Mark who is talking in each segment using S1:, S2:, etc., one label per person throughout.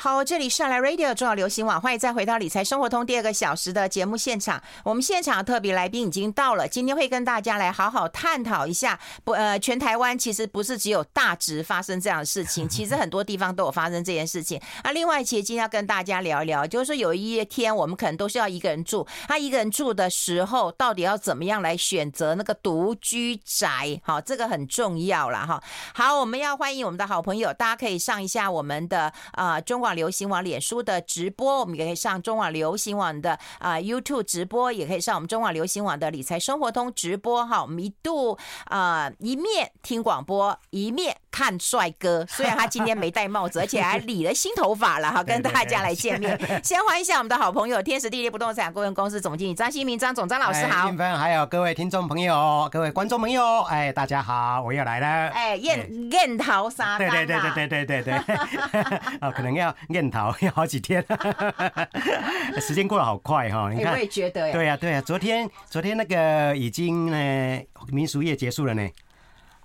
S1: 好，这里是来 Radio 重要流行网，欢迎再回到理财生活通第二个小时的节目现场。我们现场特别来宾已经到了，今天会跟大家来好好探讨一下。不，呃，全台湾其实不是只有大直发生这样的事情，其实很多地方都有发生这件事情。啊，另外，其实今天要跟大家聊一聊，就是说有一天我们可能都是要一个人住，他一个人住的时候，到底要怎么样来选择那个独居宅？好，这个很重要了哈。好，我们要欢迎我们的好朋友，大家可以上一下我们的啊、呃、中网。流行网脸书的直播，我们也可以上中网流行网的啊 YouTube 直播，也可以上我们中网流行网的理财生活通直播哈。我们一度啊一面听广播，一面看帅哥。虽然他今天没戴帽子，而且还理了新头发了哈，跟大家来见面。先欢迎一下我们的好朋友天时地利不动产顾问公司总经理张新明张总张老师好。
S2: 还有各位听众朋友、各位观众朋友，哎，大家好，我又来了。
S1: 哎，燕燕桃沙
S2: 对对对对对对对对。哦，可能要。念头要好几天，时间过得好快哈！你看，
S1: 我也觉得，
S2: 对呀对呀。昨天昨天那个已经呢民俗夜结束了呢。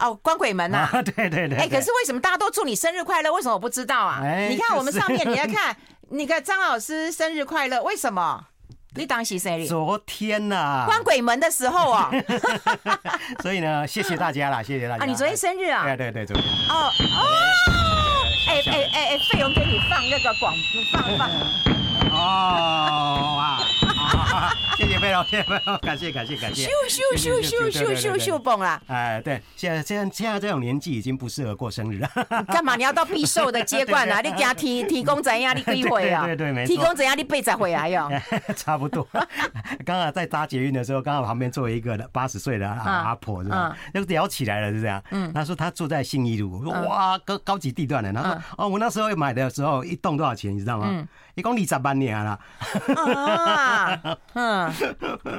S1: 哦，关鬼门 呐！
S2: 对对对。
S1: 哎，可是为什么大家都祝你生日快乐？为什么我不知道啊？你看我们上面，你来看，那个张老师生日快乐，为什么？你当时生日？
S2: 昨天呐，
S1: 关鬼门的时候啊。
S2: 所以呢，谢谢大家啦，谢谢大家。
S1: 啊，你昨天生日啊？
S2: 对对对，昨天。
S1: 哦哦。哎哎哎哎，费用给你放那个广，放放。
S2: 哦哇！谢谢费龙，谢谢费龙，感谢感谢感谢。
S1: 咻咻 咻咻咻咻咻蹦啦！
S2: 哎，对，现在现在现在这种年纪已经不适合过生日了。
S1: 干嘛？你要到必寿的阶段啊？你给他提提供怎样？你可以回啊？
S2: 对对没错。
S1: 提供怎样？你背再回来哟。
S2: 差不多。刚刚在搭捷运的时候，刚好旁边坐一个八十岁的阿婆，是吧？就聊起来了，是这样。嗯。他说他住在信义路，哇，高高级地段的。他说哦，我那时候买的时候一栋多少钱？你知道吗？嗯。一共二十万年啦。
S1: 啊，嗯，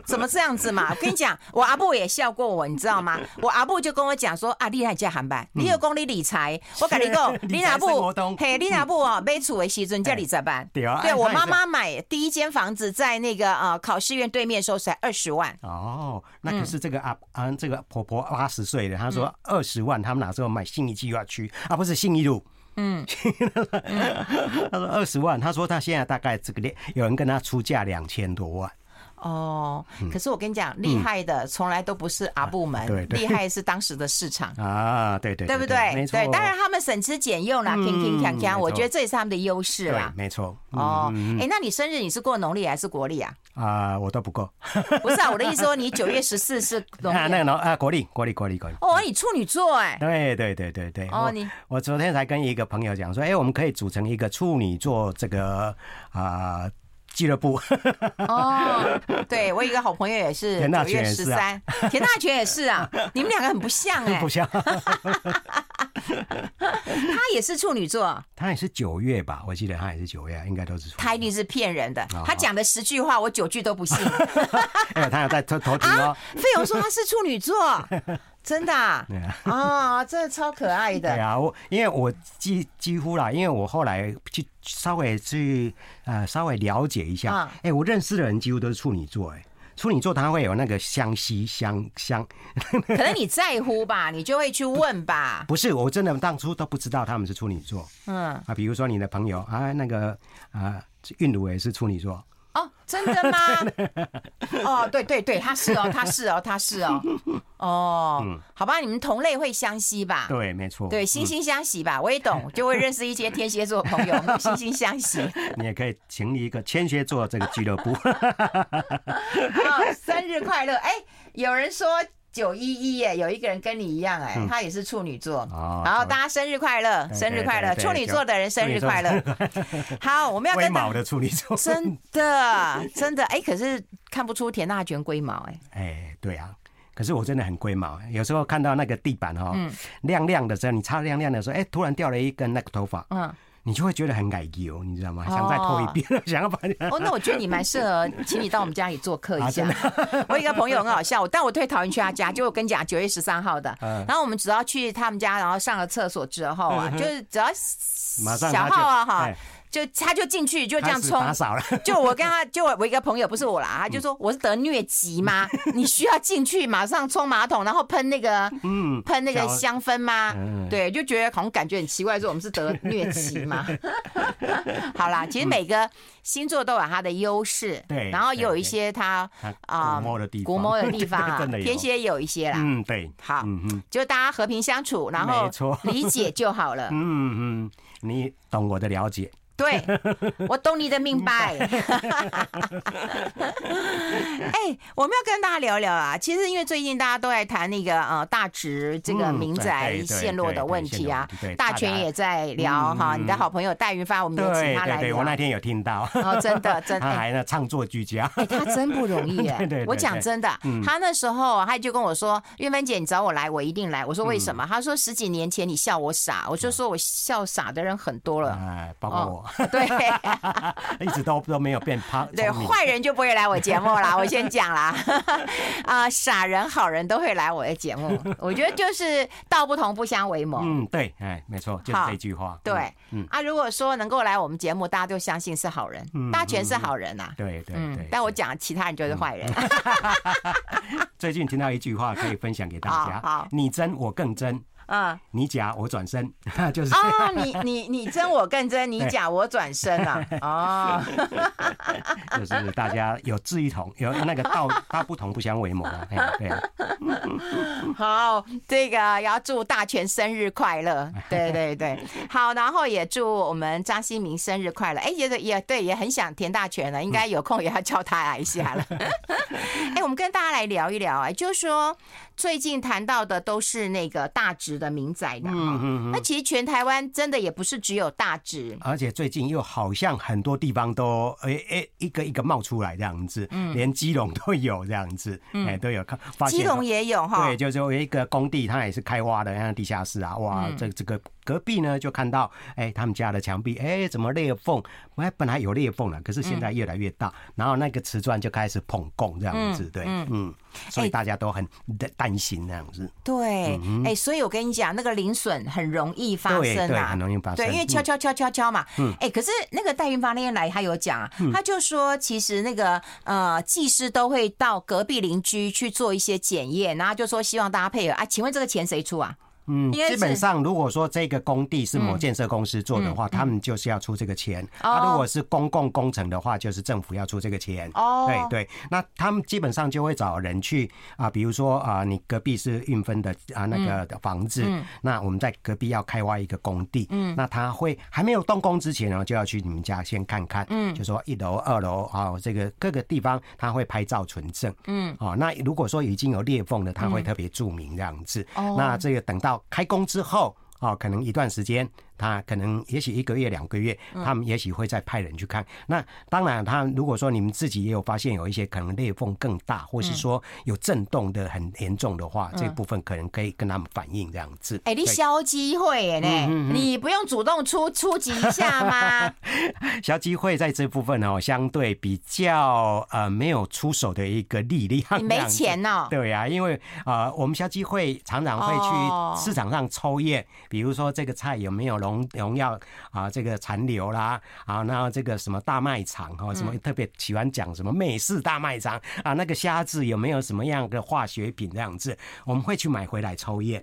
S1: 怎么这样子嘛？我跟你讲，我阿布也笑过我，你知道吗？我阿布就跟我讲说啊，厉害，这航班，你有功力理财，我跟你讲，你阿布，嘿，你阿布哦，买厝的时阵叫二十万，对啊，对我妈妈买第一间房子在那个呃考试院对面的时候才二十万。
S2: 哦，那可是这个阿啊这个婆婆八十岁的，她说二十万，他们哪时候买信义计划区啊？不是信义路。嗯，他说二十万，他说他现在大概这个量，有人跟他出价两千多万。
S1: 哦，可是我跟你讲，厉害的从来都不是阿部门，厉害是当时的市场
S2: 啊，对对，
S1: 对不对？对，当然他们省吃俭用啦，拼拼抢抢，我觉得这也是他们的优势啦。
S2: 没错。
S1: 哦，哎，那你生日你是过农历还是国历啊？
S2: 啊，我都不够。
S1: 不是啊，我的意思说你九月十四是农历，
S2: 那个农啊国历国历国历国历。
S1: 哦，你处女座哎。
S2: 对对对对对。哦，你我昨天才跟一个朋友讲说，哎，我们可以组成一个处女座这个啊。俱乐部
S1: 哦，对，我有一个好朋友也是九月十三，田大全也是啊，你们两个很不像哎，
S2: 不像，
S1: 他也是处女座，
S2: 他也是九月吧？我记得他也是九月，应该都是。
S1: 他一定是骗人的，他讲的十句话，我九句都不信。
S2: 哎，他有在头头顶哦。
S1: 费勇说他是处女座。真的 啊，啊，真的超可爱的。
S2: 对啊，我因为我几几乎啦，因为我后来去稍微去呃稍微了解一下，哎，我认识的人几乎都是处女座，哎，处女座他会有那个相吸相相，
S1: 可能你在乎吧，你就会去问吧。
S2: 不是，我真的当初都不知道他们是处女座。嗯啊，比如说你的朋友啊，那个啊，韵如也是处女座。
S1: 哦，真的吗？哦，对对对，他是哦，他是哦，他是哦，哦，嗯、好吧，你们同类会相吸吧？
S2: 对，没错，
S1: 对，惺惺相惜吧，我也懂，就会认识一些天蝎座朋友，惺惺相惜。
S2: 你也可以成立一个天蝎座这个俱乐部。
S1: 哦，生日快乐！哎，有人说。九一一耶，有一个人跟你一样哎，他也是处女座。然后大家生日快乐，生日快乐！处女座的人生日快乐。好，我们要跟
S2: 龟毛的处女座，
S1: 真的真的哎，可是看不出田大权龟毛哎。
S2: 哎，对啊，可是我真的很龟毛。有时候看到那个地板哈，亮亮的时候，你擦亮亮的时候，哎，突然掉了一根那个头发。嗯。你就会觉得很感激哦，你知道吗？想再拖一遍，哦、想要把你。
S1: 哦，那我觉得你蛮适合，请你到我们家里做客一下。啊、我有一个朋友很好笑，但我特别讨厌去他家，就我跟你讲九月十三号的。嗯、然后我们只要去他们家，然后上了厕所之后啊，嗯、就是只要小号啊哈。就他就进去就
S2: 这样冲。
S1: 就我跟他，就我一个朋友，不是我啦，他就说我是得疟疾吗？你需要进去马上冲马桶，然后喷那个嗯喷那个香氛吗？对，就觉得好像感觉很奇怪，说我们是得疟疾吗？好啦，其实每个星座都有它的优势，对，然后也有一些它啊
S2: 古摸的地
S1: 方，古摸的地方啊，天蝎有一些啦。
S2: 嗯，对，
S1: 好，嗯就大家和平相处，然后理解就好了。
S2: 嗯嗯，你懂我的了解。
S1: 对，我懂你的明白。哎、欸，我们要跟大家聊聊啊。其实因为最近大家都在谈那个呃大直这个民宅陷落的问题啊，大全也在聊哈。你的好朋友戴云发，我们也请他来聊。
S2: 对，我那天有听到。
S1: 哦，真的，真的。
S2: 他还呢，唱作俱佳。
S1: 哎，他真不容易哎。我讲真的，他那时候他就跟我说：“韵芬姐，你找我来，我一定来。”我说：“为什么？”他说：“十几年前你笑我傻。”我就说：“我笑傻的人很多了。”
S2: 哎，包括我。
S1: 对，
S2: 一直都都没有变胖。
S1: 对，坏人就不会来我节目啦。我先讲啦，啊，傻人好人都会来我的节目。我觉得就是道不同不相为谋。
S2: 嗯，对，哎，没错，就是这句话。
S1: 对，嗯啊，如果说能够来我们节目，大家都相信是好人，大家全是好人呐。
S2: 对对对。
S1: 但我讲其他人就是坏人。
S2: 最近听到一句话可以分享给大家：好，你真我更真。嗯，你假我转身，就是。
S1: 哦，你你你真我更真，你假我转身啊，哦，
S2: 就是大家有志一同，有那个道道不同不相为谋啊，对。啊。
S1: 好，这个要祝大全生日快乐，对对对，好，然后也祝我们张新明生日快乐，哎，也也对，也很想田大全了，应该有空也要叫他来一下了。哎，我们跟大家来聊一聊啊，就是说最近谈到的都是那个大直。的民宅的，嗯嗯，那其实全台湾真的也不是只有大直，
S2: 而且最近又好像很多地方都哎哎一个一个冒出来这样子，嗯，连基隆都有这样子，哎都有。看，
S1: 基隆也有哈，
S2: 对，就是有一个工地，它也是开挖的，像地下室啊，哇，这这个隔壁呢就看到，哎，他们家的墙壁，哎，怎么裂缝？哎，本来有裂缝了，可是现在越来越大，然后那个瓷砖就开始膨拱这样子，对，嗯。所以大家都很担心那样子。
S1: 对，哎，所以我跟你讲，那个零损很容易发生啊，
S2: 很容易发生。
S1: 对，因为敲敲敲敲敲嘛。嗯。哎，可是那个戴云发那天来，他有讲啊，他就说，其实那个呃技师都会到隔壁邻居去做一些检验，然后就说希望大家配合啊。请问这个钱谁出啊？
S2: 嗯，基本上如果说这个工地是某建设公司做的话，他们就是要出这个钱。啊，如果是公共工程的话，就是政府要出这个钱。哦，对对，那他们基本上就会找人去啊，比如说啊，你隔壁是运分的啊那个的房子，那我们在隔壁要开挖一个工地，嗯，那他会还没有动工之前呢，就要去你们家先看看，嗯，就说一楼、二楼啊，这个各个地方他会拍照存证，嗯，哦，那如果说已经有裂缝的，他会特别注明这样子，哦，那这个等到。开工之后，啊，可能一段时间。他可能也许一个月两个月，他们也许会再派人去看。嗯、那当然，他如果说你们自己也有发现有一些可能裂缝更大，或是说有震动的很严重的话，嗯、这部分可能可以跟他们反映这样子。
S1: 哎、欸，你消机会呢？嗯嗯、你不用主动出出击一下吗？
S2: 消机会在这部分哦，相对比较呃没有出手的一个力量。
S1: 你没钱哦？
S2: 对呀、啊，因为啊、呃，我们消机会常常会去市场上抽验，哦、比如说这个菜有没有。农农药啊，这个残留啦啊，然后这个什么大卖场哈，什么特别喜欢讲什么美式大卖场啊，那个虾子有没有什么样的化学品这样子，我们会去买回来抽验。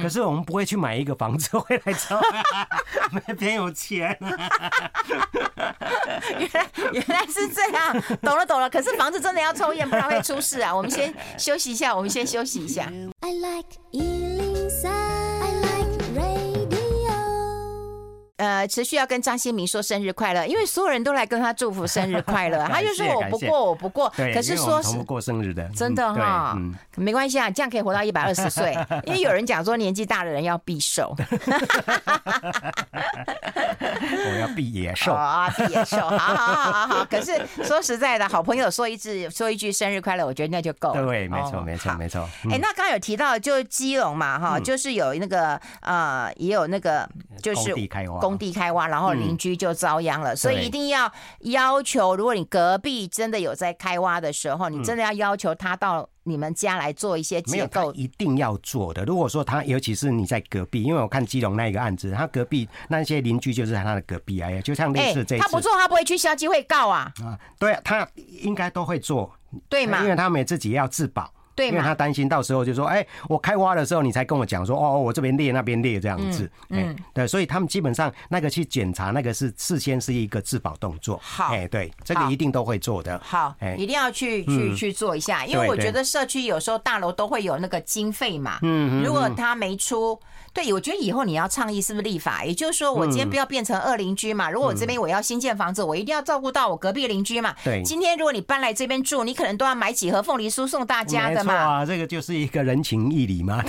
S2: 可是我们不会去买一个房子回来抽，没别有钱。
S1: 原来原来是这样，懂了懂了。可是房子真的要抽烟，不然会出事啊。我们先休息一下，我们先休息一下。I like 呃，持续要跟张新民说生日快乐，因为所有人都来跟他祝福生日快乐。他就说我不过，我不过。可是说是
S2: 过生日的，
S1: 真的哈，没关系啊，这样可以活到一百二十岁。因为有人讲说年纪大的人要避寿。
S2: 我要避野兽
S1: 啊，避野兽，好好好好好。可是说实在的，好朋友说一句说一句生日快乐，我觉得那就够了。
S2: 对，没错，没错，没错。
S1: 哎，那刚刚有提到就基隆嘛，哈，就是有那个呃，也有那个就是
S2: 工地开挖。
S1: 工地地开挖，然后邻居就遭殃了。所以一定要要求，如果你隔壁真的有在开挖的时候，你真的要要求他到你们家来做一些结构，
S2: 一定要做的。如果说他，尤其是你在隔壁，因为我看基隆那一个案子，他隔壁那些邻居就是他的隔壁啊，就像类似这，
S1: 他不做，他不会去消基会告啊。
S2: 啊，对啊，他应该都会做，
S1: 对吗？
S2: 因为他们自己要自保。
S1: 对，
S2: 因为他担心到时候就说，哎，我开挖的时候你才跟我讲说，哦，我这边裂那边裂这样子，嗯，对，所以他们基本上那个去检查那个是事先是一个自保动作，
S1: 好，
S2: 哎，对，这个一定都会做的，
S1: 好，哎。一定要去去去做一下，因为我觉得社区有时候大楼都会有那个经费嘛，嗯，如果他没出，对，我觉得以后你要倡议是不是立法，也就是说我今天不要变成二邻居嘛，如果我这边我要新建房子，我一定要照顾到我隔壁邻居嘛，
S2: 对，
S1: 今天如果你搬来这边住，你可能都要买几盒凤梨酥送大家的嘛，
S2: 啊，这个就。是一个人情义理嘛，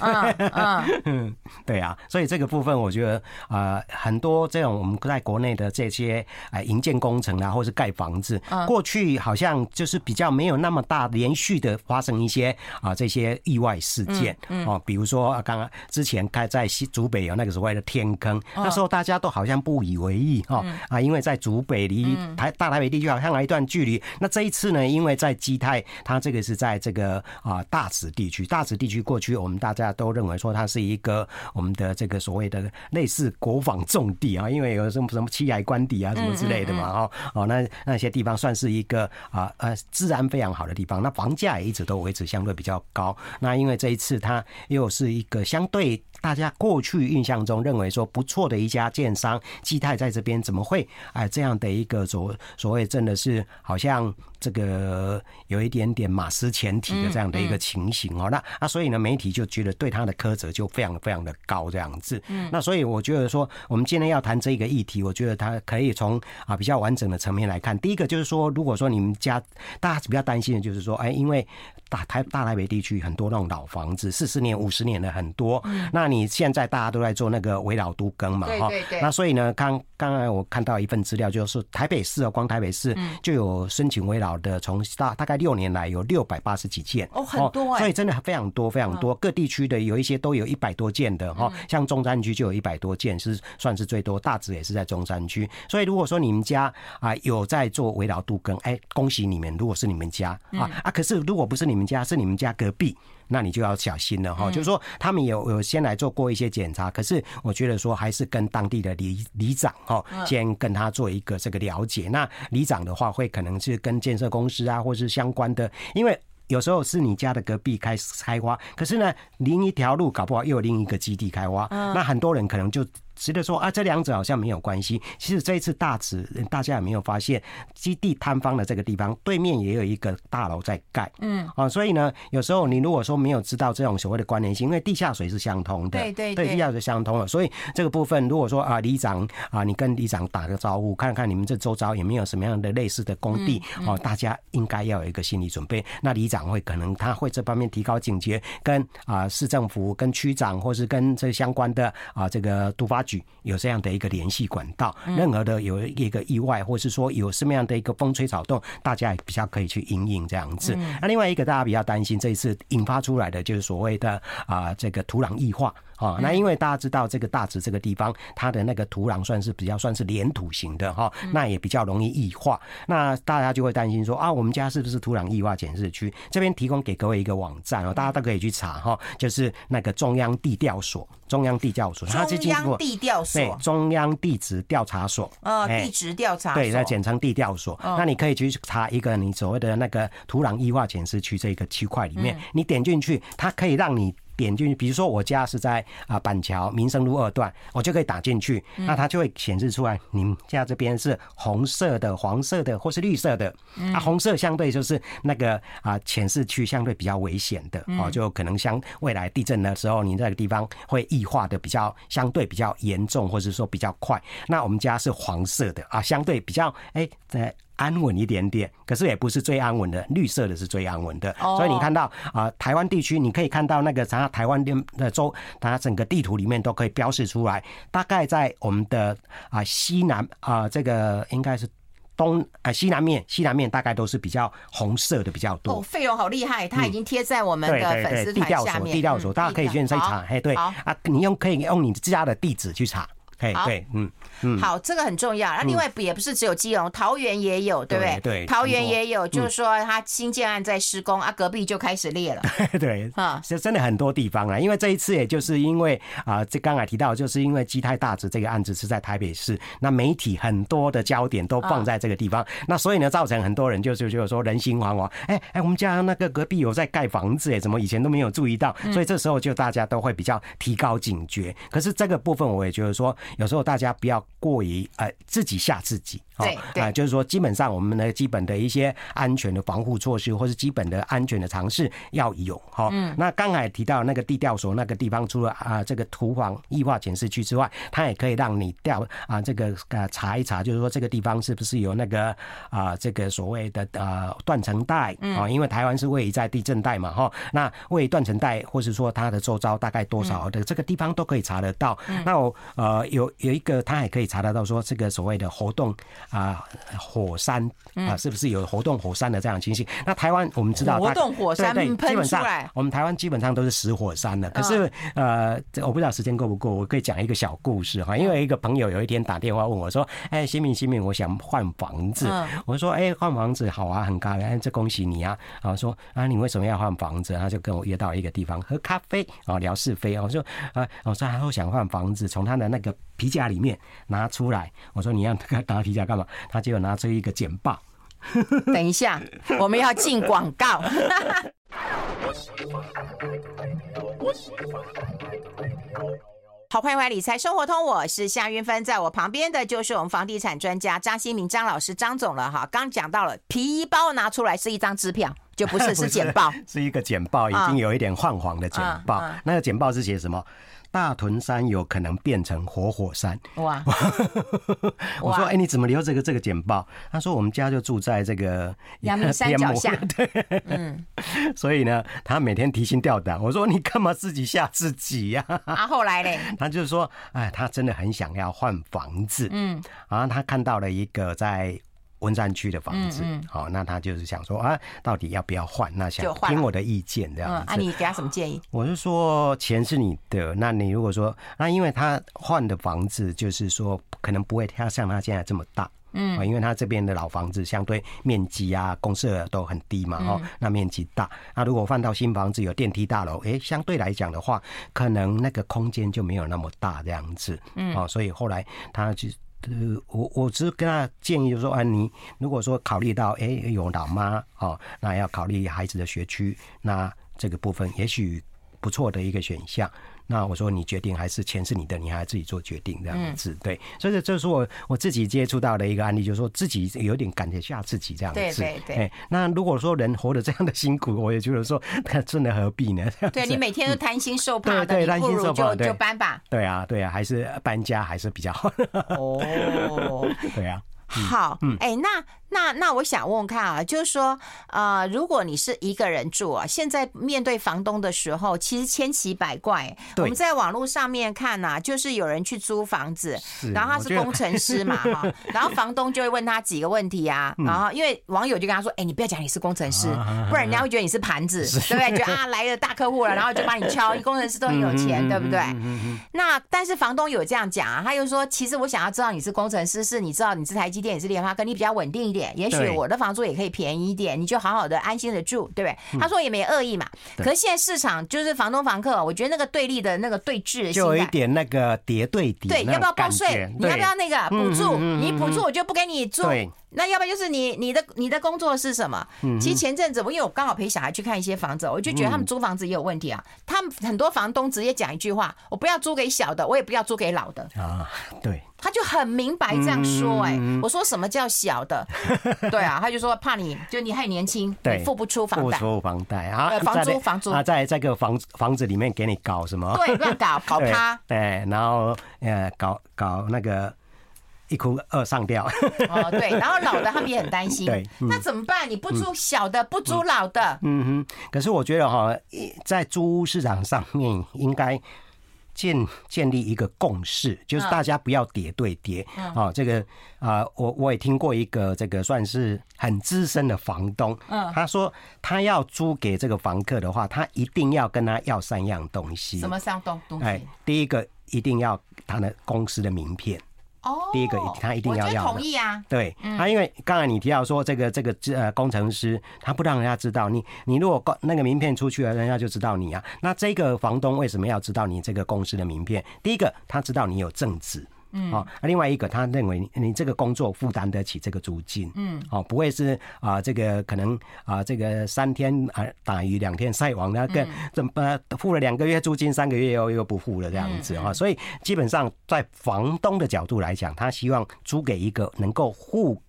S2: 嗯，对啊，所以这个部分我觉得啊、呃，很多这种我们在国内的这些啊营建工程啊，或是盖房子，过去好像就是比较没有那么大连续的发生一些啊这些意外事件。哦，比如说刚刚之前开在西竹北有那个所谓的天坑，那时候大家都好像不以为意哈啊，因为在竹北离台大台北地区好像还有一段距离，那这一次呢，因为在基泰，它这个是在这个啊大直地区。大直地区过去，我们大家都认为说它是一个我们的这个所谓的类似国防重地啊，因为有什么什么七崖官邸啊什么之类的嘛，哦哦，那那些地方算是一个啊呃治安非常好的地方，那房价也一直都维持相对比较高。那因为这一次它又是一个相对大家过去印象中认为说不错的一家建商，基泰在这边怎么会哎这样的一个所所谓真的是好像。这个有一点点马失前蹄的这样的一个情形哦，那那所以呢，媒体就觉得对他的苛责就非常非常的高这样子。嗯那所以我觉得说，我们今天要谈这个议题，我觉得他可以从啊比较完整的层面来看。第一个就是说，如果说你们家大家比较担心的就是说，哎，因为大台大台北地区很多那种老房子，四十年、五十年的很多，那你现在大家都在做那个危老都更嘛，哈，那所以呢，刚刚才我看到一份资料，就是台北市哦，光台北市就有申请危老。的从大大概六年来有六百八十几件
S1: 哦，很多，
S2: 所以真的非常多非常多。各地区的有一些都有一百多件的哈，像中山区就有一百多件，是算是最多。大致也是在中山区，所以如果说你们家啊有在做围绕杜根，哎，恭喜你们！如果是你们家啊啊，可是如果不是你们家，是你们家隔壁。那你就要小心了哈，就是说他们有有先来做过一些检查，可是我觉得说还是跟当地的里里长哈，先跟他做一个这个了解。那里长的话会可能是跟建设公司啊，或是相关的，因为有时候是你家的隔壁开始开挖，可是呢，另一条路搞不好又有另一个基地开挖，那很多人可能就。觉得说啊，这两者好像没有关系。其实这一次大直，大家有没有发现基地坍方的这个地方对面也有一个大楼在盖？嗯，啊，所以呢，有时候你如果说没有知道这种所谓的关联性，因为地下水是相通的，
S1: 对对
S2: 对，地下水相通了，所以这个部分如果说啊，里长啊，你跟里长打个招呼，看看你们这周遭有没有什么样的类似的工地，哦，大家应该要有一个心理准备。那里长会可能他会这方面提高警觉，跟啊市政府、跟区长或是跟这相关的啊这个都发局。有这样的一个联系管道，任何的有一个意外，或是说有什么样的一个风吹草动，大家也比较可以去应应这样子。那另外一个大家比较担心，这一次引发出来的就是所谓的啊这个土壤异化。啊，那因为大家知道这个大直这个地方，它的那个土壤算是比较算是黏土型的哈，那也比较容易异化。那大家就会担心说啊，我们家是不是土壤异化检视区？这边提供给各位一个网站哦，大家都可以去查哈，就是那个中央地调所，中央地调所，它
S1: 中央地调所，
S2: 对，中央地质调查所，
S1: 呃，地质调查，
S2: 对，那简称地调所。那你可以去查一个你所谓的那个土壤异化检视区这个区块里面，你点进去，它可以让你。点进去，比如说我家是在啊板桥民生路二段，我就可以打进去，那它就会显示出来，你们家这边是红色的、黄色的或是绿色的。啊，红色相对就是那个啊浅市区相对比较危险的哦，就可能像未来地震的时候，你那个地方会异化的比较相对比较严重，或者说比较快。那我们家是黄色的啊，相对比较哎在。安稳一点点，可是也不是最安稳的，绿色的是最安稳的。Oh. 所以你看到啊、呃，台湾地区你可以看到那个啥，台湾的州，它整个地图里面都可以标示出来。大概在我们的啊、呃、西南啊、呃，这个应该是东啊、呃、西南面，西南面大概都是比较红色的比较多。哦，费
S1: 用好厉害，它已经贴在我们的粉丝团下面。
S2: 地调所，地调所，大家可以去再查。嘿，对啊，你用可以用你自家的地址去查。嘿，对，嗯嗯，
S1: 好，这个很重要。那另外也不是只有基隆，桃园也有，对不对？对，桃园也有，就是说它新建案在施工啊，隔壁就开始裂了。
S2: 对啊，是真的很多地方啊，因为这一次也就是因为啊，这刚才提到，就是因为基泰大直这个案子是在台北市，那媒体很多的焦点都放在这个地方，那所以呢，造成很多人就是就是说人心惶惶。哎哎，我们家那个隔壁有在盖房子，哎，怎么以前都没有注意到？所以这时候就大家都会比较提高警觉。可是这个部分我也觉得说。有时候大家不要过于呃自己吓自己。
S1: 对，
S2: 啊，就是说，基本上我们的基本的一些安全的防护措施，或是基本的安全的尝试要有哈。嗯。那刚才提到那个地调所那个地方，除了啊这个土防液化检视区之外，它也可以让你调啊这个呃查一查，就是说这个地方是不是有那个啊这个所谓的呃断层带啊？因为台湾是位于在地震带嘛哈。那位于断层带，或是说它的周遭大概多少的这个地方都可以查得到。那我呃有有一个，它还可以查得到说这个所谓的活动。啊，火山啊，是不是有活动火山的这样情形？那台湾我们知道，
S1: 活动火山
S2: 对对，基本上我们台湾基本上都是死火山的。可是呃，我不知道时间够不够，我可以讲一个小故事哈。因为一个朋友有一天打电话问我说：“哎，新民新民，我想换房子。”我说：“哎，换房子好啊，很高兴，这恭喜你啊！”啊，说啊，你为什么要换房子？他就跟我约到一个地方喝咖啡啊，聊是非。我说啊，我说他说想换房子，从他的那个皮夹里面拿出来。我说你要拿皮夹干嘛？他就拿出一个简报。
S1: 等一下，我们要进广告。好，欢迎回来理财生活通，我是夏云芬，在我旁边的就是我们房地产专家张新明张老师张总了哈。刚讲到了皮衣包拿出来是一张支票，就不是是简报，
S2: 是一个简报，已经有一点泛黄的简报。啊啊、那个简报是写什么？大屯山有可能变成活火，火山哇！我说：“哎，你怎么留这个这个简报？”他说：“我们家就住在这个
S1: 阳明山脚下。”
S2: 对，嗯，所以呢，他每天提心吊胆。我说：“你干嘛自己吓自己呀？”
S1: 啊，后来嘞，
S2: 他就说：“哎，他真的很想要换房子。”嗯，然后他看到了一个在。文山区的房子，好，那他就是想说啊，到底要不要换？那想听我的意见这样子。
S1: 啊，你给他什么建议？
S2: 我是说，钱是你的，那你如果说，那因为他换的房子，就是说可能不会他像他现在这么大，嗯，因为他这边的老房子相对面积啊、公设都很低嘛，哦，那面积大。那如果换到新房子有电梯大楼，哎，相对来讲的话，可能那个空间就没有那么大这样子，嗯，哦，所以后来他就。呃，我我只是跟他建议，就是说啊，你如果说考虑到哎、有老妈哦，那要考虑孩子的学区，那这个部分也许不错的一个选项。那我说你决定还是钱是你的，你还要自己做决定这样子，对。所以这是我我自己接触到的一个案例，就是说自己有点感觉吓自己这样子。对对对。欸、那如果说人活得这样的辛苦，我也觉得说，那真的何必呢？
S1: 对你每天都担心受怕的，对对，担心受怕，就搬吧。
S2: 对啊，对啊，还是搬家还是比较好。哦，对啊。
S1: 好，哎、欸，那。那那我想问问看啊，就是说，呃，如果你是一个人住啊，现在面对房东的时候，其实千奇百怪。对我们在网络上面看呐、啊，就是有人去租房子，然后他是工程师嘛，哈，然后房东就会问他几个问题啊，然后因为网友就跟他说，哎、欸，你不要讲你是工程师，不然人家会觉得你是盘子，对不对？觉得啊来了大客户了，然后就帮你敲，工程师都很有钱，对不对？那但是房东有这样讲啊，他又说，其实我想要知道你是工程师，是你知道你这台积电，你是联发科，你比较稳定一点。也许我的房租也可以便宜一点，你就好好的安心的住，对不对？他说也没恶意嘛。可是现在市场就是房东房客，我觉得那个对立的那个对峙，
S2: 就有一点那个叠对叠。
S1: 对，要不要报税？你要不要那个补助？你补助我就不给你住。那要不然就是你你的你的工作是什么？其实前阵子我因为我刚好陪小孩去看一些房子，我就觉得他们租房子也有问题啊。他们很多房东直接讲一句话：我不要租给小的，我也不要租给老的
S2: 啊。对，
S1: 他就很明白这样说。哎，我说什么叫小的？对啊，他就说怕你就你还年轻，对，付不出房贷，付不出
S2: 房贷啊，
S1: 房租房租
S2: 啊，在这个房房子里面给你搞什么？
S1: 对，乱搞 搞他。
S2: 对，然后呃，搞搞那个。一哭二上吊
S1: 哦，对，然后老的他们也很担心，对，那怎么办？你不租小的，不租老的，
S2: 嗯哼。可是我觉得哈，在租屋市场上面应该建建立一个共识，就是大家不要叠对叠啊。这个啊，我我也听过一个这个算是很资深的房东，嗯，他说他要租给这个房客的话，他一定要跟他要三样东西。
S1: 什么三样东西？哎，
S2: 第一个。一定要他的公司的名片。
S1: 哦，
S2: 第一个他一定要要
S1: 同意啊。
S2: 对，他因为刚才你提到说这个这个呃工程师，他不让人家知道你，你如果那个名片出去了，人家就知道你啊。那这个房东为什么要知道你这个公司的名片？第一个，他知道你有正职。嗯，好，另外一个，他认为你这个工作负担得起这个租金，嗯，哦，不会是啊，这个可能啊，这个三天啊打鱼两天晒网，那个怎么付了两个月租金，三个月又又不付了这样子哈，所以基本上在房东的角度来讲，他希望租给一个能够付。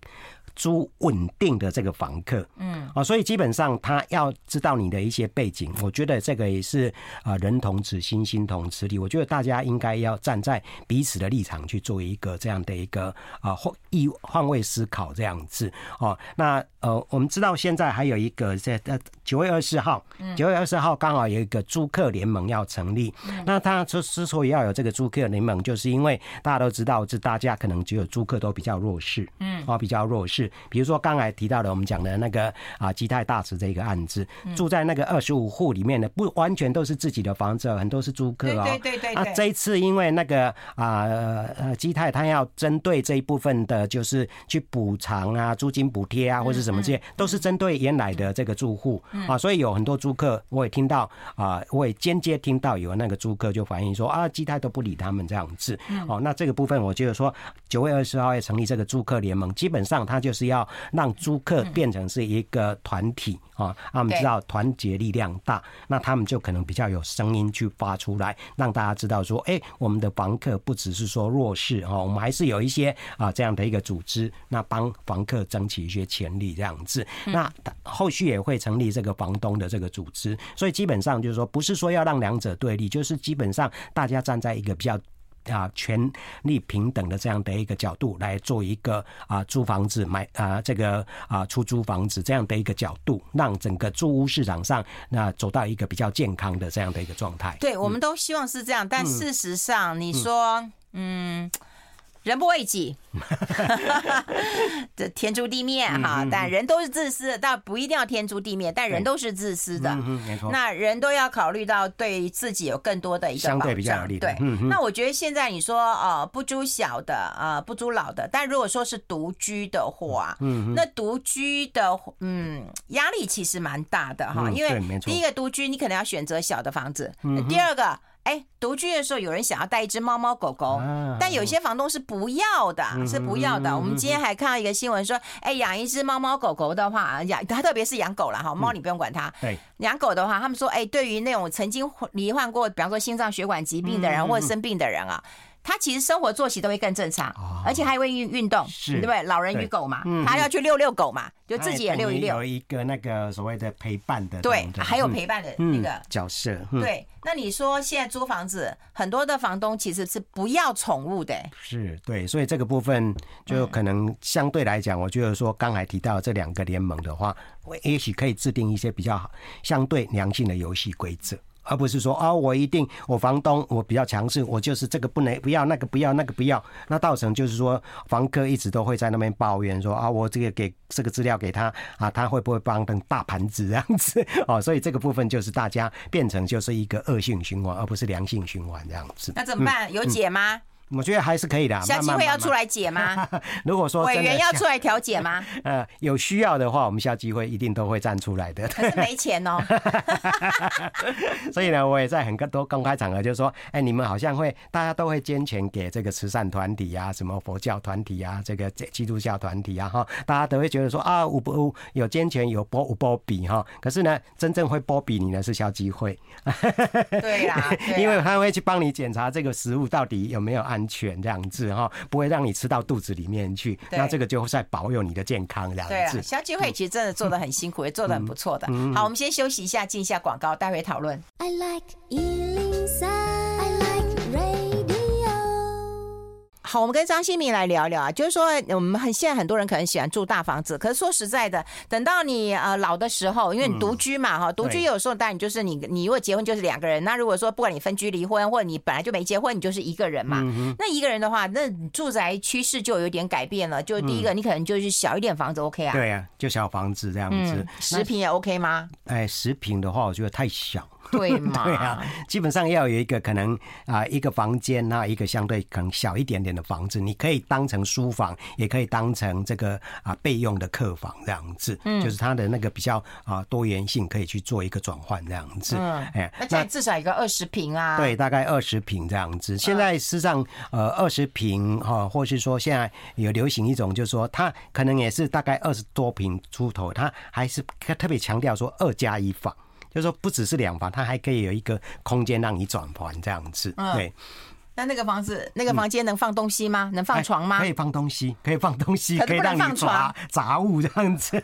S2: 租稳定的这个房客，嗯，啊，所以基本上他要知道你的一些背景，我觉得这个也是啊，人同此心，心同此理。我觉得大家应该要站在彼此的立场去做一个这样的一个啊换意换位思考这样子哦。那呃，我们知道现在还有一个在呃九月二十四号，九月二十号刚好有一个租客联盟要成立。那他之之所以要有这个租客联盟，就是因为大家都知道，这大家可能只有租客都比较弱势，嗯，啊，比较弱势。比如说刚才提到的，我们讲的那个啊基泰大池这个案子，住在那个二十五户里面的，不完全都是自己的房子，很多是租客哦。
S1: 对对对。
S2: 啊，这一次因为那个啊呃基泰他要针对这一部分的，就是去补偿啊租金补贴啊或者什么这些，都是针对原来的这个住户啊，所以有很多租客，我也听到啊，我也间接听到有那个租客就反映说啊基泰都不理他们这样子。哦，那这个部分我觉得说九月二十号要成立这个租客联盟，基本上他就是。是要让租客变成是一个团体啊，那我们知道团结力量大，那他们就可能比较有声音去发出来，让大家知道说，哎，我们的房客不只是说弱势哈，我们还是有一些啊这样的一个组织，那帮房客争取一些权利这样子。那后续也会成立这个房东的这个组织，所以基本上就是说，不是说要让两者对立，就是基本上大家站在一个比较。啊，权利平等的这样的一个角度来做一个啊租房子买啊这个啊出租房子这样的一个角度，让整个租屋市场上那走到一个比较健康的这样的一个状态。
S1: 对，我们都希望是这样，但事实上你说，嗯。人不为己，这天诛地灭哈。但人都是自私的，但不一定要天诛地灭，但人都是自私的。没错，那人都要考虑到对自己有更多的一个保障。对，那我觉得现在你说哦，不租小的啊，不租老的，但如果说是独居的话，嗯，那独居的嗯压力其实蛮大的哈，因为第一个独居你可能要选择小的房子，第二个。哎，独居的时候有人想要带一只猫猫狗狗，但有些房东是不要的，是不要的。我们今天还看到一个新闻说，哎，养一只猫猫狗狗的话，养它特别是养狗了哈，猫你不用管它。对，养狗的话，他们说，哎，对于那种曾经罹患过，比方说心脏血管疾病的人或者生病的人啊。他其实生活作息都会更正常，而且还会运运动，对不对？老人与狗嘛，他要去遛遛狗嘛，就自己也遛一遛。
S2: 有一个那个所谓的陪伴的，
S1: 对，还有陪伴的那个
S2: 角色。
S1: 对，那你说现在租房子，很多的房东其实是不要宠物的。
S2: 是对，所以这个部分就可能相对来讲，我觉得说刚才提到这两个联盟的话，我也许可以制定一些比较好、相对良性的游戏规则。而不是说啊，我一定我房东我比较强势，我就是这个不能不要，那个不要，那个不要，那造成就是说房客一直都会在那边抱怨说啊，我这个给这个资料给他啊，他会不会帮等大盘子这样子哦，所以这个部分就是大家变成就是一个恶性循环，而不是良性循环这样子。
S1: 那怎么办？有解吗？
S2: 我觉得还是可以的。
S1: 小机会要出来解吗？
S2: 如果说
S1: 委员要出来调解吗？
S2: 呃，有需要的话，我们小机会一定都会站出来的。
S1: 可是没钱哦。
S2: 所以呢，我也在很多公开场合就说，哎，你们好像会大家都会捐钱给这个慈善团体啊，什么佛教团体啊，这个基督教团体啊，哈，大家都会觉得说啊，无不有捐钱有波无波比哈。可是呢，真正会波比你呢是小机会。
S1: 对呀，
S2: 因为他会去帮你检查这个食物到底有没有安。安全这样子哈，不会让你吃到肚子里面去。那这个就在保有你的健康这样子。对啊，
S1: 消基会其实真的做得很辛苦，也做得很不错的。好，我们先休息一下，进一下广告，待会讨论。I like 好，我们跟张新民来聊聊啊，就是说我们很现在很多人可能喜欢住大房子，可是说实在的，等到你呃老的时候，因为你独居嘛哈，独居有时候当然就是你你如果结婚就是两个人，那如果说不管你分居离婚，或者你本来就没结婚，你就是一个人嘛。那一个人的话，那住宅趋势就有点改变了。就第一个，你可能就是小一点房子 OK 啊？
S2: 对啊，就小房子这样子。
S1: 十平也 OK 吗？
S2: 哎，十平的话，我觉得太小。
S1: 对嘛？
S2: 对啊，基本上要有一个可能啊，一个房间，那一个相对可能小一点点的房子，你可以当成书房，也可以当成这个啊备用的客房这样子。嗯，就是它的那个比较啊多元性，可以去做一个转换这样子。嗯，哎，
S1: 那至少一个二十平啊。
S2: 对，大概二十平这样子。现在事实上，呃，二十平哈，或是说现在有流行一种，就是说它可能也是大概二十多平出头，它还是特别强调说二加一房。就是说，不只是两房，它还可以有一个空间让你转盘这样子，对。
S1: 那那个房子，那个房间能放东西吗？能放床吗？
S2: 可以放东西，可以放东西，可以让你抓杂物这样子。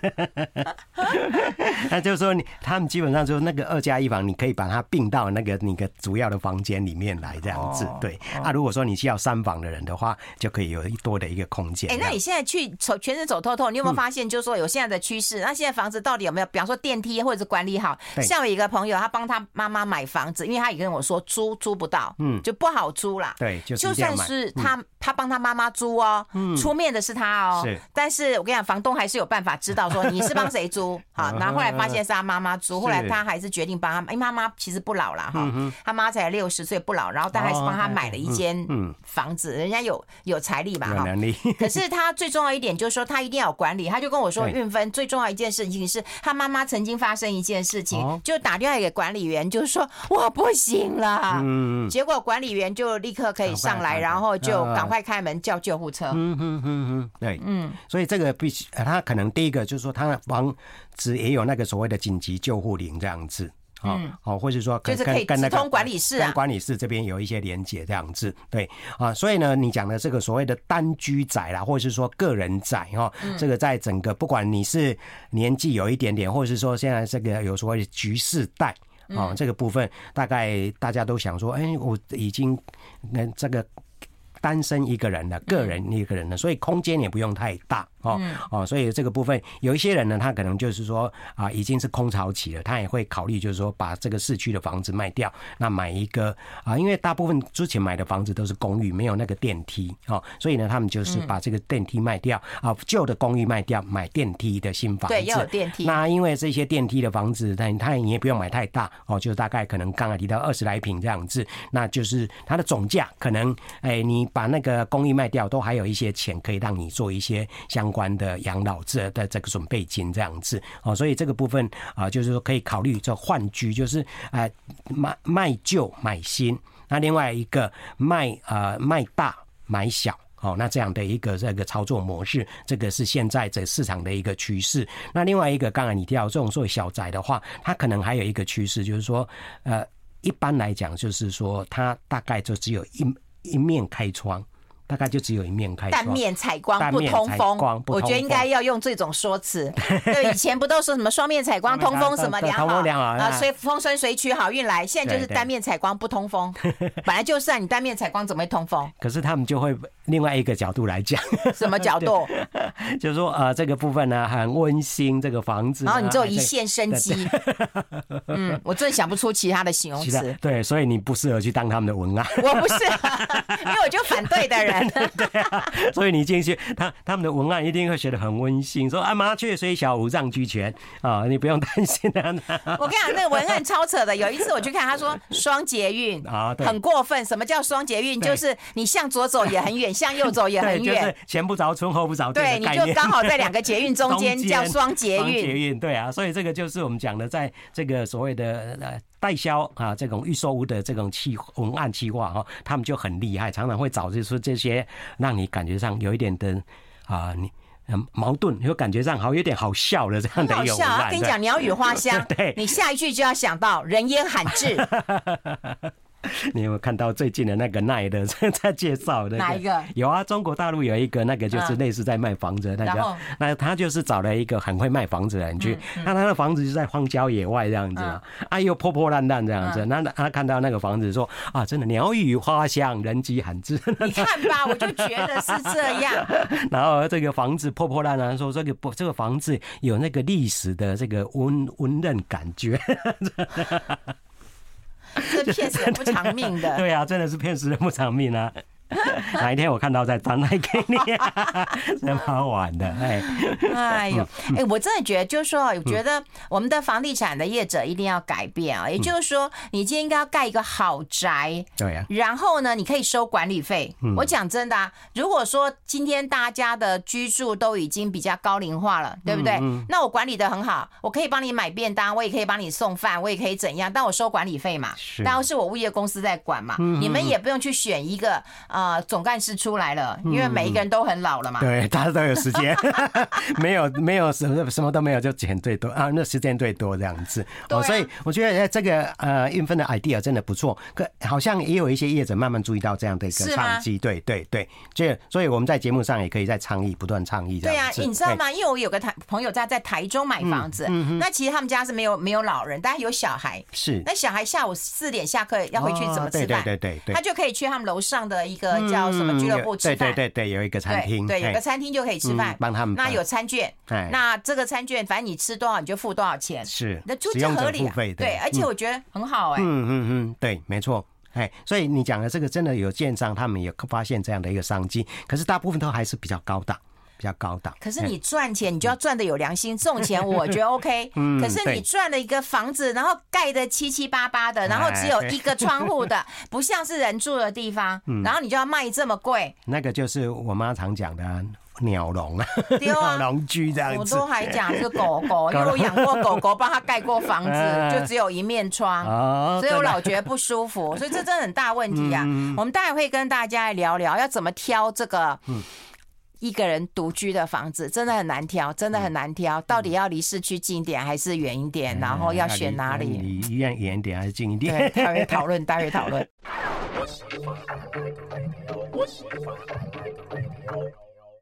S2: 那就是说，你他们基本上就是那个二加一房，你可以把它并到那个你的主要的房间里面来这样子。对。啊如果说你需要三房的人的话，就可以有一多的一个空间。
S1: 哎，那你现在去走全身走透透，你有没有发现，就是说有现在的趋势？那现在房子到底有没有？比方说电梯或者是管理好？像我一个朋友，他帮他妈妈买房子，因为他也跟我说租租不到，嗯，就不好租。
S2: 对，就
S1: 就算是他，嗯、他帮他妈妈租哦，嗯、出面的是他哦，是。但是我跟你讲，房东还是有办法知道说你是帮谁租，好，然后后来发现是他妈妈租，后来他还是决定帮他，因为妈妈其实不老了哈，他妈才六十岁不老，然后但还是帮他买了一间房子，人家有有财力嘛哈，可是他最重要一点就是说他一定要有管理，他就跟我说运分最重要一件事情是他妈妈曾经发生一件事情，就打电话给管理员，就是说我不行了，嗯。结果管理员就立刻可以上来。然后就赶快开门叫救护车。嗯嗯嗯嗯，
S2: 对，嗯，所以这个必须，他可能第一个就是说，他的房子也有那个所谓的紧急救护铃这样子，啊，哦，或者说跟
S1: 就是可以直通管理室啊，
S2: 跟管理室这边有一些连接这样子，对，啊，所以呢，你讲的这个所谓的单居宅啦，或者是说个人宅哈，这个在整个不管你是年纪有一点点，或者是说现在这个有所谓的橘世代。哦，这个部分大概大家都想说，哎，我已经那这个单身一个人了，个人一个人了，所以空间也不用太大。哦哦，所以这个部分有一些人呢，他可能就是说啊，已经是空巢期了，他也会考虑就是说把这个市区的房子卖掉，那买一个啊，因为大部分之前买的房子都是公寓，没有那个电梯哦，所以呢，他们就是把这个电梯卖掉啊，旧的公寓卖掉，买电梯的新房子。
S1: 对，要有电梯。
S2: 那因为这些电梯的房子，但他也不用买太大哦，就大概可能刚才提到二十来平这样子，那就是它的总价可能哎，你把那个公寓卖掉，都还有一些钱可以让你做一些相。关的养老这的这个准备金这样子哦，所以这个部分啊，就是说可以考虑这换居，就是呃卖卖旧买新，那另外一个卖呃卖大买小哦，那这样的一个这个操作模式，这个是现在这市场的一个趋势。那另外一个，刚才你提到这种作为小宅的话，它可能还有一个趋势，就是说呃一般来讲，就是说它大概就只有一一面开窗。大概就只有一面开，
S1: 单面采光不通风。我觉得应该要用这种说辞。对，以前不都说什么双面采光通风什么良好啊，随风生水取好运来。现在就是单面采光不通风，本来就是啊，你单面采光怎么会通风？
S2: 可是他们就会另外一个角度来讲，
S1: 什么角度？
S2: 就是说呃，这个部分呢很温馨，这个房子，
S1: 然后你只有一线生机。嗯，我真的想不出其他的形容词。
S2: 对，所以你不适合去当他们的文案。
S1: 我不是，因为我就反对的人。
S2: 对啊，所以你进去，他他们的文案一定会写的很温馨，说啊，麻雀虽小，五脏俱全啊，你不用担心啊。
S1: 我跟你讲，那个文案超扯的。有一次我去看，他说双捷运啊，很过分。什么叫双捷运？就是你向左走也很远，向右走也很远，就是
S2: 前不着村后不着
S1: 店。对，你就刚好在两个捷运中间，叫双捷运。
S2: 捷运对啊，所以这个就是我们讲的，在这个所谓的呃。代销啊，这种预售屋的这种企文案企划哈，他们就很厉害，常常会找就是这些让你感觉上有一点的啊，你矛盾，又感觉上好有点好笑的这样的一个文案。
S1: 跟你讲，鸟语花香，对，你下一句就要想到人烟罕至。
S2: 你有没有看到最近的那个奈的 在介绍的？
S1: 哪一个？
S2: 有啊，中国大陆有一个那个就是类似在卖房子的那个，那他就是找了一个很会卖房子的人去，那他的房子就在荒郊野外这样子啊，哎呦破破烂烂这样子，那他看到那个房子说啊，真的鸟语花香，人迹罕至。
S1: 你看吧，我就觉得是这样。
S2: 然后这个房子破破烂烂，说这个不，这个房子有那个历史的这个温温润感觉。
S1: 这骗死人不偿命的，
S2: 对啊，真的是骗死人不偿命啊！哪一天我看到再转来给你，蛮好玩的。哎，
S1: 哎呦，哎，我真的觉得，就是说，我觉得我们的房地产的业者一定要改变啊。也就是说，你今天应该要盖一个豪宅，
S2: 对呀。
S1: 然后呢，你可以收管理费。我讲真的啊，如果说今天大家的居住都已经比较高龄化了，对不对？那我管理的很好，我可以帮你买便当，我也可以帮你送饭，我也可以怎样？但我收管理费嘛，然后是我物业公司在管嘛，你们也不用去选一个呃总干事出来了，因为每一个人都很老了嘛。
S2: 对，大家都有时间，没有没有什么什么都没有，就钱最多啊，那时间最多这样子。哦，所以我觉得这个呃运分的 idea 真的不错，可好像也有一些业者慢慢注意到这样的一个商机。对对对，这所以我们在节目上也可以在倡议，不断倡议这样。对啊，
S1: 你知道吗？因为我有个台朋友在在台中买房子，那其实他们家是没有没有老人，但是有小孩。
S2: 是，
S1: 那小孩下午四点下课要回去怎么吃饭？
S2: 对对对对，
S1: 他就可以去他们楼上的一个叫什么俱乐部吃饭。
S2: 对对对，有一个餐厅，
S1: 对，有个餐厅就可以吃饭，
S2: 帮他们。
S1: 那有餐券，那这个餐券反正你吃多少你就付多少钱，
S2: 是，
S1: 那就合理。对，而且我觉得很好哎。
S2: 嗯嗯嗯，对，没错。哎，所以你讲的这个真的有建商，他们也发现这样的一个商机，可是大部分都还是比较高档，比较高档。
S1: 可是你赚钱，你就要赚的有良心，这种钱 我觉得 OK。可是你赚了一个房子，然后盖的七七八八的，然后只有一个窗户的，不像是人住的地方，然后你就要卖这么贵。
S2: 那个就是我妈常讲的。鸟笼啊，鸟笼居这样子，
S1: 我都还讲是狗狗，因为我养过狗狗，帮它盖过房子，就只有一面窗，所以我老觉得不舒服，所以这真的很大问题啊。我们待会会跟大家来聊聊，要怎么挑这个一个人独居的房子，真的很难挑，真的很难挑，到底要离市区近一点还是远一点，然后要选哪里？
S2: 离医院远一点还是近一点？
S1: 待会讨论，待会讨论。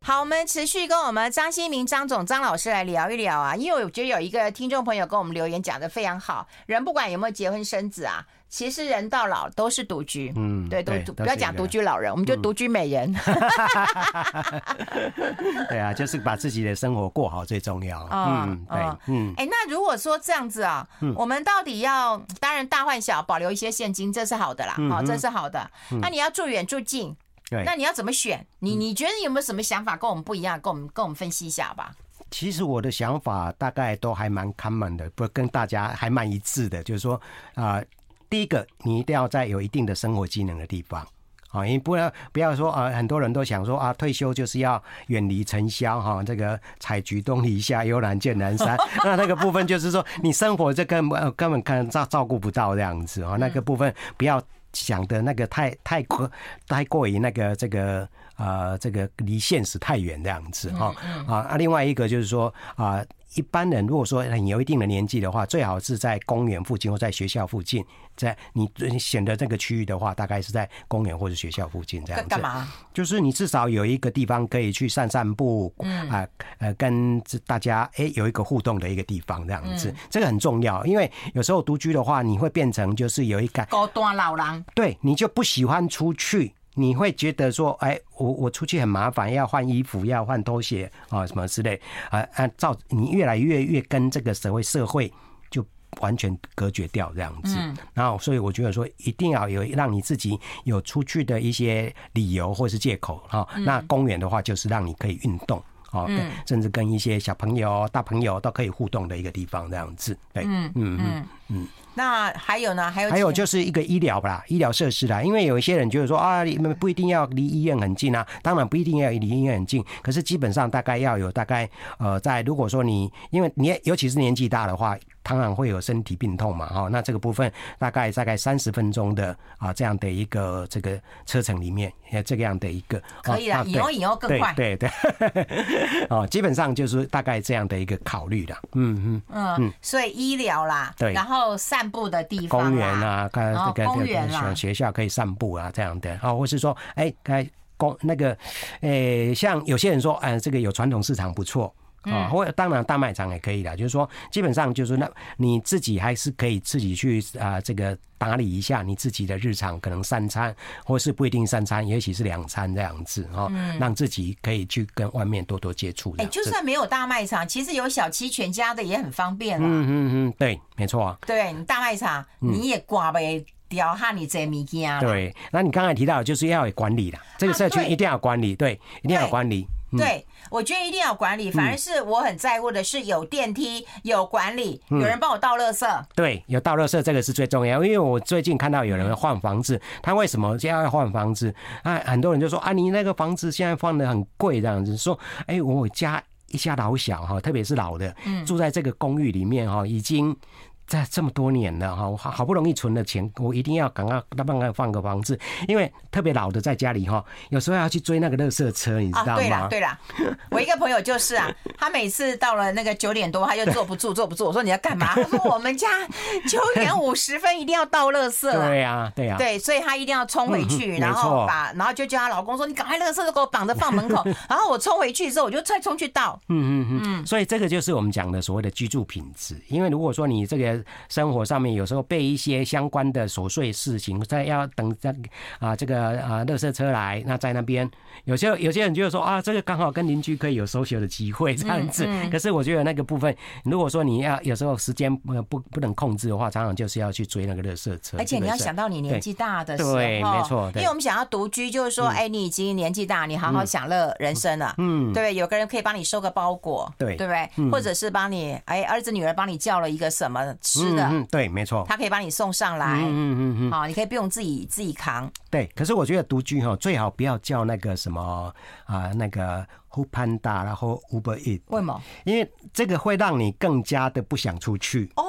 S1: 好，我们持续跟我们张新民张总张老师来聊一聊啊，因为我觉得有一个听众朋友跟我们留言讲的非常好，人不管有没有结婚生子啊，其实人到老都是独居，嗯，对，都不要讲独居老人，我们就独居美人。
S2: 对啊，就是把自己的生活过好最重要。嗯，对，嗯，
S1: 哎，那如果说这样子啊，我们到底要当然大换小，保留一些现金，这是好的啦，好，这是好的。那你要住远住近？对，那你要怎么选？你你觉得你有没有什么想法跟我们不一样？跟我们跟我们分析一下吧。
S2: 其实我的想法大概都还蛮 common 的，不跟大家还蛮一致的。就是说啊、呃，第一个你一定要在有一定的生活技能的地方啊，你不要不要说啊，很多人都想说啊，退休就是要远离尘嚣哈，这个采菊东篱下，悠然见南山。那那个部分就是说，你生活这根本根本看照照顾不到这样子啊，那个部分不要。想的那个太太过太过于那个这个呃这个离现实太远这样子哈啊啊，另外一个就是说啊。一般人如果说你有一定的年纪的话，最好是在公园附近或在学校附近，在你选的这个区域的话，大概是在公园或者学校附近这样子。干嘛？就是你至少有一个地方可以去散散步，嗯啊呃，跟大家哎有一个互动的一个地方这样子，这个很重要。因为有时候独居的话，你会变成就是有一个
S1: 高端老人，
S2: 对，你就不喜欢出去。你会觉得说，哎，我我出去很麻烦，要换衣服，要换拖鞋啊，什么之类啊，按照你越来越越跟这个社会社会就完全隔绝掉这样子。然后，所以我觉得说，一定要有让你自己有出去的一些理由或是借口哈。那公园的话，就是让你可以运动啊，甚至跟一些小朋友、大朋友都可以互动的一个地方这样子。对，嗯嗯嗯嗯。
S1: 那还有呢？还有
S2: 还有就是一个医疗啦，医疗设施啦。因为有一些人就是说啊，你们不一定要离医院很近啊，当然不一定要离医院很近，可是基本上大概要有大概呃，在如果说你因为你尤其是年纪大的话。当然会有身体病痛嘛，哈，那这个部分大概大概三十分钟的啊，这样的一个这个车程里面，这个样的一个
S1: 可以了，以后以后更快，
S2: 对对对，哦，基本上就是大概这样的一个考虑的，嗯嗯
S1: 嗯，所以医疗啦，对，然后散步的地方，
S2: 公园啊，看这个
S1: 公园啦，
S2: 学校可以散步啊，这样的啊，或是说，哎，该公那个，诶，像有些人说，嗯，这个有传统市场不错。啊，或当然大卖场也可以的，就是说基本上就是那你自己还是可以自己去啊，这个打理一下你自己的日常，可能三餐，或是不一定三餐，也许是两餐这样子哦，让自己可以去跟外面多多接触。哎，
S1: 就算没有大卖场，其实有小七全家的也很方便了。
S2: 嗯嗯嗯，对，没错。
S1: 对你大卖场你也挂呗。掉哈你这物件。
S2: 对，那你刚才提到就是要有管理啦，这个社区一定要管理，对，一定要管理。
S1: 对，我觉得一定要管理。反而是我很在乎的是有电梯、有管理、有人帮我倒垃圾。
S2: 对，有倒垃圾这个是最重要。因为我最近看到有人换房子，他为什么就要换房子？啊，很多人就说啊，你那个房子现在放的很贵，这样子说，哎，我家一家老小哈，特别是老的，住在这个公寓里面哈，已经。在这么多年了哈，好好不容易存了钱，我一定要赶快那帮他放个房子，因为特别老的在家里哈，有时候要去追那个垃圾车，你知道吗？
S1: 对啦对了，我一个朋友就是啊，他每次到了那个九点多，他就坐不住坐不住。我说你要干嘛？他说我们家九点五十分一定要倒垃圾。
S2: 对呀对呀，
S1: 对，所以他一定要冲回去，然后把然后就叫他老公说，你赶快垃圾都给我绑着放门口，然后我冲回去之后，我就再冲去倒。嗯嗯嗯，
S2: 所以这个就是我们讲的所谓的居住品质，因为如果说你这个。生活上面有时候备一些相关的琐碎事情，在要等这啊这个啊垃圾车来，那在那边有些有些人就说啊，这个刚好跟邻居可以有 social 的机会这样子。可是我觉得那个部分，如果说你要有时候时间不不不能控制的话，常常就是要去追那个垃圾车。
S1: 而且你要想到你年纪大的时候，
S2: 对，没错，
S1: 因为我们想要独居，就是说，哎，你已经年纪大，你好好享乐人生了，嗯，对？有个人可以帮你收个包裹，对，对不对？或者是帮你哎儿子女儿帮你叫了一个什么吃的。
S2: 嗯，对，没错，
S1: 他可以帮你送上来，嗯嗯嗯，好，你可以不用自己自己扛。
S2: 对，可是我觉得独居哈，最好不要叫那个什么啊，那个 foodpanda，然后 Uber Eats。
S1: 为什么？
S2: 因为这个会让你更加的不想出去。哦。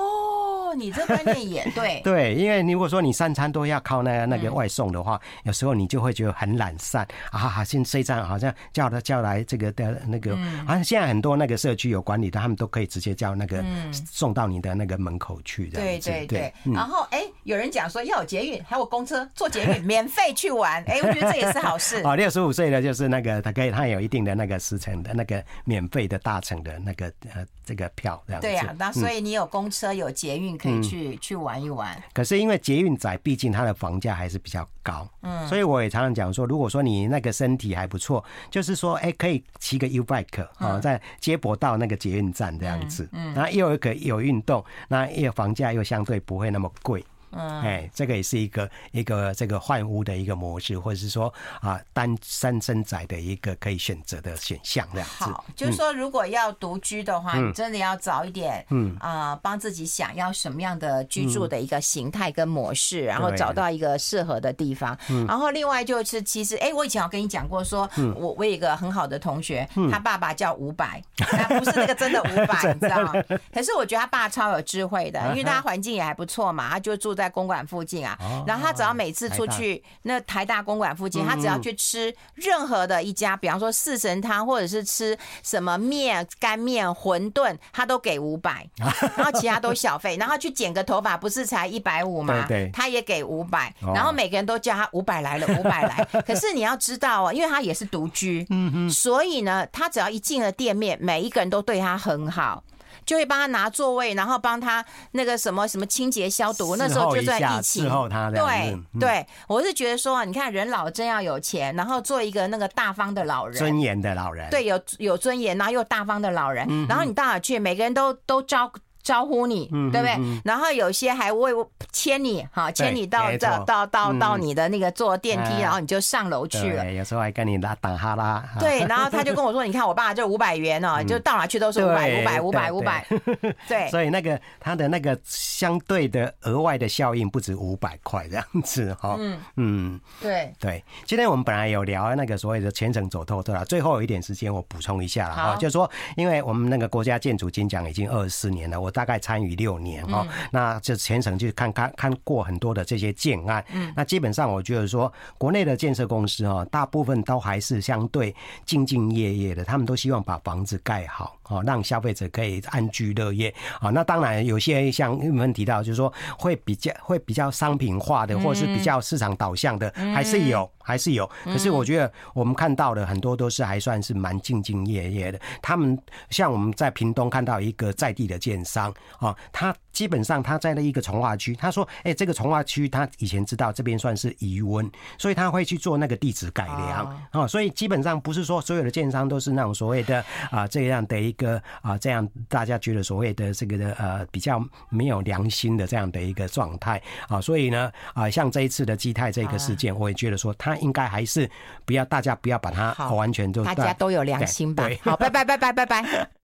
S1: 你这观念也对，
S2: 对，因为如果说你三餐都要靠那个那个外送的话，有时候你就会觉得很懒散啊，好像这一站好像叫他叫来这个的那个，好像现在很多那个社区有管理的，他们都可以直接叫那个送到你的那个门口去的。
S1: 对对对。然后哎，有人讲说要有捷运，还有公车坐捷运免费去玩，哎，我觉得这也是好事。
S2: 哦，六十五岁的就是那个他可以他有一定的那个时程的那个免费的大程的那个呃这个票这样子。
S1: 对呀，那所以你有公车有捷运可以去去。玩一玩，
S2: 可是因为捷运仔毕竟它的房价还是比较高，嗯，所以我也常常讲说，如果说你那个身体还不错，就是说，哎，可以骑个 U bike 啊，在接驳到那个捷运站这样子，嗯，然后又可以有运动，那又房价又相对不会那么贵。嗯，哎，这个也是一个一个这个换屋的一个模式，或者是说啊单身生仔的一个可以选择的选项这样子。
S1: 好，就是说如果要独居的话，你真的要早一点，嗯。啊，帮自己想要什么样的居住的一个形态跟模式，然后找到一个适合的地方。然后另外就是，其实哎，我以前有跟你讲过，说我我有一个很好的同学，他爸爸叫伍佰，他不是那个真的伍佰，你知道吗？可是我觉得他爸超有智慧的，因为他环境也还不错嘛，他就住在公馆附近啊，然后他只要每次出去那台大公馆附近，他只要去吃任何的一家，比方说四神汤，或者是吃什么面、干面、馄饨，他都给五百，然后其他都小费。然后去剪个头发，不是才一百五吗？对他也给五百。然后每个人都叫他五百来了，五百来。可是你要知道哦，因为他也是独居，所以呢，他只要一进了店面，每一个人都对他很好。就会帮他拿座位，然后帮他那个什么什么清洁消毒。那时候就在一起，
S2: 伺候他
S1: 的。对对，我是觉得说，你看人老真要有钱，然后做一个那个大方的老人，
S2: 尊严的老人。
S1: 对，有有尊严，然后又大方的老人。然后你到哪去，每个人都都招。招呼你，对不对？然后有些还会牵你，哈，牵你到到到到到你的那个坐电梯，然后你就上楼去了。
S2: 有时候还跟你拉打哈拉。
S1: 对，然后他就跟我说：“你看，我爸就五百元哦，就到哪去都是五百、五百、五百、五百。” 对。
S2: 所以那个他的那个相对的额外的效应不止五百块这样子哈。嗯嗯，
S1: 对
S2: 对。今天我们本来有聊那个所谓的全程走透透了，最后有一点时间我补充一下了哈，就是说，因为我们那个国家建筑金奖已经二十四年了，我。大概参与六年哦，那这全程就看看看过很多的这些建案。嗯，那基本上我觉得说，国内的建设公司哦，大部分都还是相对兢兢业业的，他们都希望把房子盖好哦，让消费者可以安居乐业啊。那当然有些像你们提到，就是说会比较会比较商品化的，或是比较市场导向的，还是有。还是有，可是我觉得我们看到的很多都是还算是蛮兢兢业业的。他们像我们在屏东看到一个在地的建商啊，他基本上他在那一个从化区，他说，哎，这个从化区他以前知道这边算是余温，所以他会去做那个地质改良啊。所以基本上不是说所有的建商都是那种所谓的啊这样的一个啊这样大家觉得所谓的这个的呃比较没有良心的这样的一个状态啊。所以呢啊，像这一次的基泰这个事件，我也觉得说他应该还是不要大家不要把它完全就
S1: 大家都有良心吧。好，拜拜拜拜拜拜。